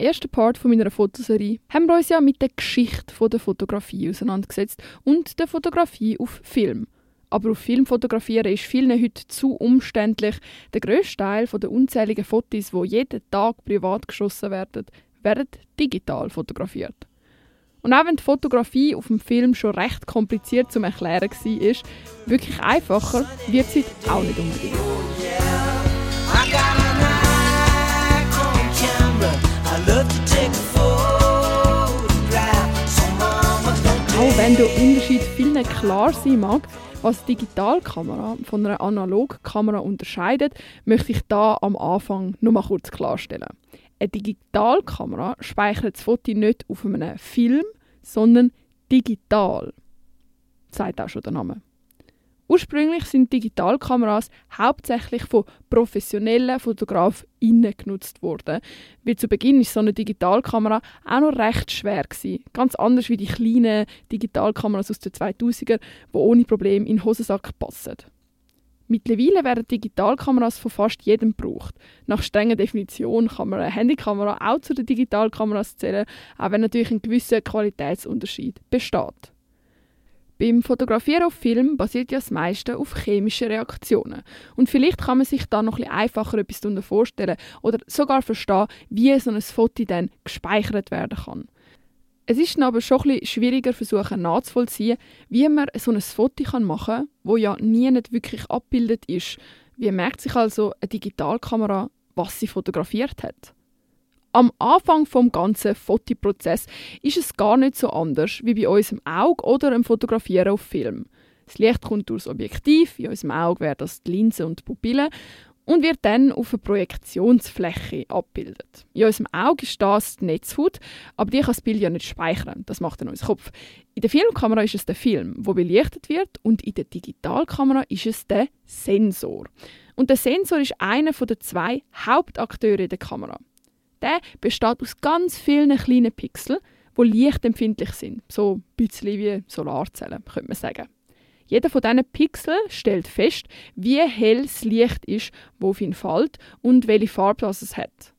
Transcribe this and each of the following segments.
Ersten Part von meiner Fotoserie haben wir uns ja mit der Geschichte der Fotografie auseinandergesetzt und der Fotografie auf Film. Aber auf Film fotografieren ist vielen heute zu umständlich. Der grösste Teil der unzähligen Fotos, die jeden Tag privat geschossen werden, werden digital fotografiert. Und auch wenn die Fotografie auf dem Film schon recht kompliziert zu erklären war, wirklich einfacher wird sie auch nicht unbedingt. Auch wenn der Unterschied vielen klar sein mag, was die Digitalkamera von einer Analogkamera unterscheidet, möchte ich da am Anfang nur mal kurz klarstellen. Eine Digitalkamera speichert das Foto nicht auf einem Film, sondern digital. Sagt auch schon der Name. Ursprünglich sind Digitalkameras hauptsächlich von professionellen FotografInnen genutzt worden. Weil zu Beginn ist so eine Digitalkamera auch noch recht schwer gewesen. Ganz anders wie die kleinen Digitalkameras aus den 2000er, die ohne Problem in den Hosensack passen. Mittlerweile werden Digitalkameras von fast jedem gebraucht. Nach strenger Definition kann man eine Handykamera auch zu den Digitalkameras zählen, auch wenn natürlich ein gewisser Qualitätsunterschied besteht. Beim Fotografieren auf Film basiert ja das meiste auf chemischen Reaktionen. Und vielleicht kann man sich da noch ein einfacher etwas darunter vorstellen oder sogar verstehen, wie so ein Foto dann gespeichert werden kann. Es ist aber schon ein schwieriger versuchen nachzuvollziehen, wie man so ein Foto machen kann, wo ja nie nicht wirklich abgebildet ist. Wie merkt sich also eine Digitalkamera, was sie fotografiert hat? Am Anfang vom ganzen Fotoprozess ist es gar nicht so anders wie bei unserem Auge oder im Fotografieren auf Film. Das Licht kommt durchs Objektiv, in unserem Auge wäre das die Linse und die Pupille und wird dann auf eine Projektionsfläche abgebildet. In unserem Auge ist das die Netzhaut, aber die kann das Bild ja nicht speichern. Das macht dann unser Kopf. In der Filmkamera ist es der Film, wo belichtet wird, und in der Digitalkamera ist es der Sensor. Und der Sensor ist einer der zwei Hauptakteure in der Kamera. Der besteht aus ganz vielen kleinen Pixeln, die lichtempfindlich sind. So ein bisschen wie Solarzellen, könnte man sagen. Jeder von diesen Pixeln stellt fest, wie hell das Licht ist, wo auf ihn fällt und welche Farbe es hat.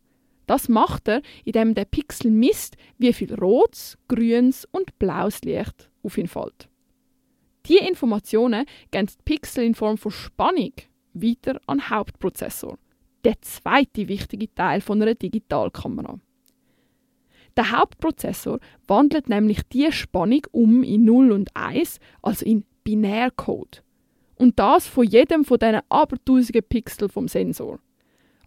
Das macht er, indem der Pixel misst, wie viel rotes, grünes und blaues Licht auf ihn fällt. Diese Informationen geben die Pixel in Form von Spannung weiter an den Hauptprozessor der zweite wichtige Teil von einer Digitalkamera. Der Hauptprozessor wandelt nämlich die Spannung um in 0 und 1, also in Binärcode. Und das von jedem von diesen abertausenden Pixel vom Sensor.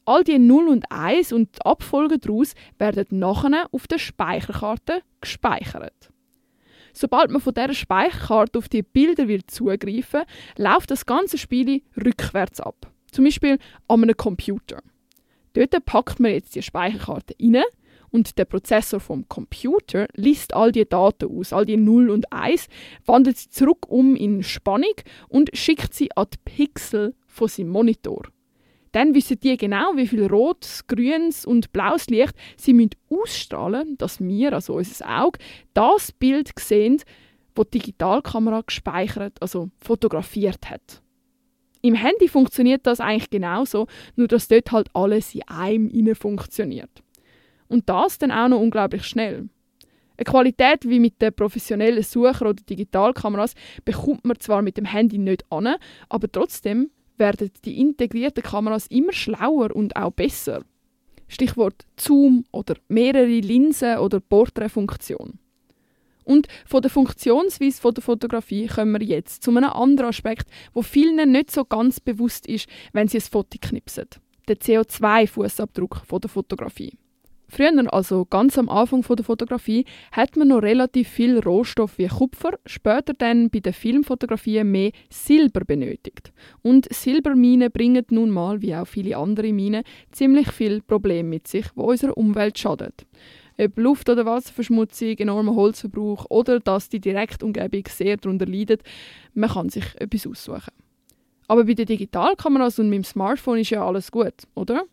All die 0 und 1 und die Abfolgen daraus werden nachher auf der Speicherkarte gespeichert. Sobald man von dieser Speicherkarte auf die Bilder will zugreifen läuft das ganze Spiel rückwärts ab. Zum Beispiel an einem Computer. Dort packt man jetzt die Speicherkarte rein und der Prozessor vom Computer liest all die Daten aus, all die 0 und 1, wandelt sie zurück um in Spannung und schickt sie an die Pixel von seinem Monitor. Dann wissen die genau, wie viel rotes, grünes und blaues Licht sie müssen ausstrahlen dass wir, also unser Auge, das Bild sehen, das die Digitalkamera gespeichert, also fotografiert hat. Im Handy funktioniert das eigentlich genauso, nur dass dort halt alles in einem inne funktioniert. Und das dann auch noch unglaublich schnell. Eine Qualität wie mit den professionellen Sucher oder Digitalkameras bekommt man zwar mit dem Handy nicht an, aber trotzdem werden die integrierten Kameras immer schlauer und auch besser. Stichwort Zoom oder mehrere Linsen oder Porträtfunktion. Und von der Funktionsweise der Fotografie kommen wir jetzt zu einem anderen Aspekt, wo vielen nicht so ganz bewusst ist, wenn sie ein Foto knipsen. Der CO2-Fußabdruck der Fotografie. Früher, also ganz am Anfang der Fotografie, hat man noch relativ viel Rohstoff wie Kupfer, später dann bei der Filmfotografie mehr Silber benötigt. Und Silberminen bringen nun mal, wie auch viele andere Minen, ziemlich viel Probleme mit sich, wo unserer Umwelt schadet ob Luft- oder Wasserverschmutzung, enormer Holzverbrauch oder dass die Direktumgebung sehr darunter leidet, man kann sich etwas aussuchen. Aber bei den Digitalkameras und mit dem Smartphone ist ja alles gut, oder?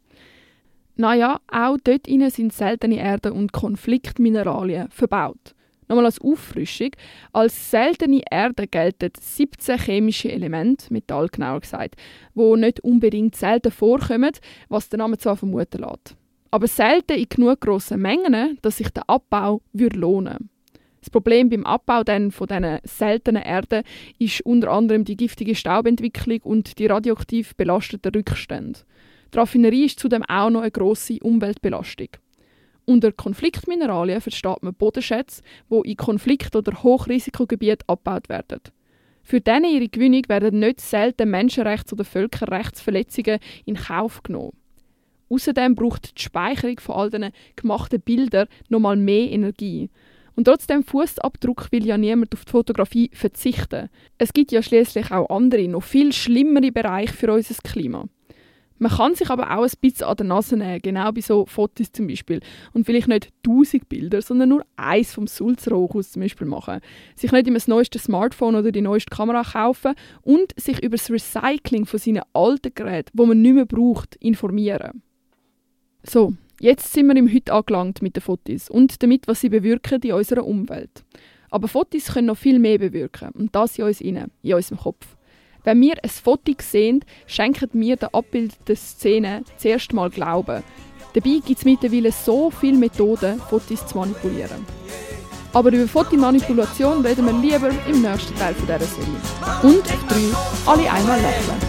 Naja, auch dort sind seltene Erden und Konfliktmineralien verbaut. Nochmal als Auffrischung. Als seltene Erde gelten 17 chemische Elemente, Metall genauer gesagt, die nicht unbedingt selten vorkommen, was der Name zwar vermuten lässt. Aber selten in genug grossen Mengen, dass sich der Abbau lohnen würde. Das Problem beim Abbau dann von diesen seltenen Erden ist unter anderem die giftige Staubentwicklung und die radioaktiv belasteten Rückstände. Die Raffinerie ist zudem auch noch eine grosse Umweltbelastung. Unter Konfliktmineralien versteht man Bodenschätze, die in Konflikt- oder Hochrisikogebieten abgebaut werden. Für diese ihre Gewinnung werden nicht selten Menschenrechts- oder Völkerrechtsverletzungen in Kauf genommen. Außerdem braucht die Speicherung von all diesen gemachten Bildern nochmal mehr Energie. Und trotzdem Fußabdruck will ja niemand auf die Fotografie verzichten. Es gibt ja schließlich auch andere, noch viel schlimmere Bereiche für unser Klima. Man kann sich aber auch ein bisschen an der Nase nehmen, genau bei so Fotos zum Beispiel. Und vielleicht nicht tausend Bilder, sondern nur eins vom Sulzrochus zum Beispiel machen. Sich nicht immer das neueste Smartphone oder die neueste Kamera kaufen und sich über das Recycling von seinen alten Geräten, wo man nicht mehr braucht, informieren. So, jetzt sind wir im Heute angelangt mit den Fotos und damit, was sie bewirken in unserer Umwelt. Aber Fotos können noch viel mehr bewirken und das in uns innen, in unserem Kopf. Wenn wir ein Foto sehen, schenken wir der abbildeten Szene zuerst mal Glauben. Dabei gibt es mittlerweile so viele Methoden, Fotos zu manipulieren. Aber über Fotomanipulation reden wir lieber im nächsten Teil dieser Serie. Und auf drei, alle einmal lächeln.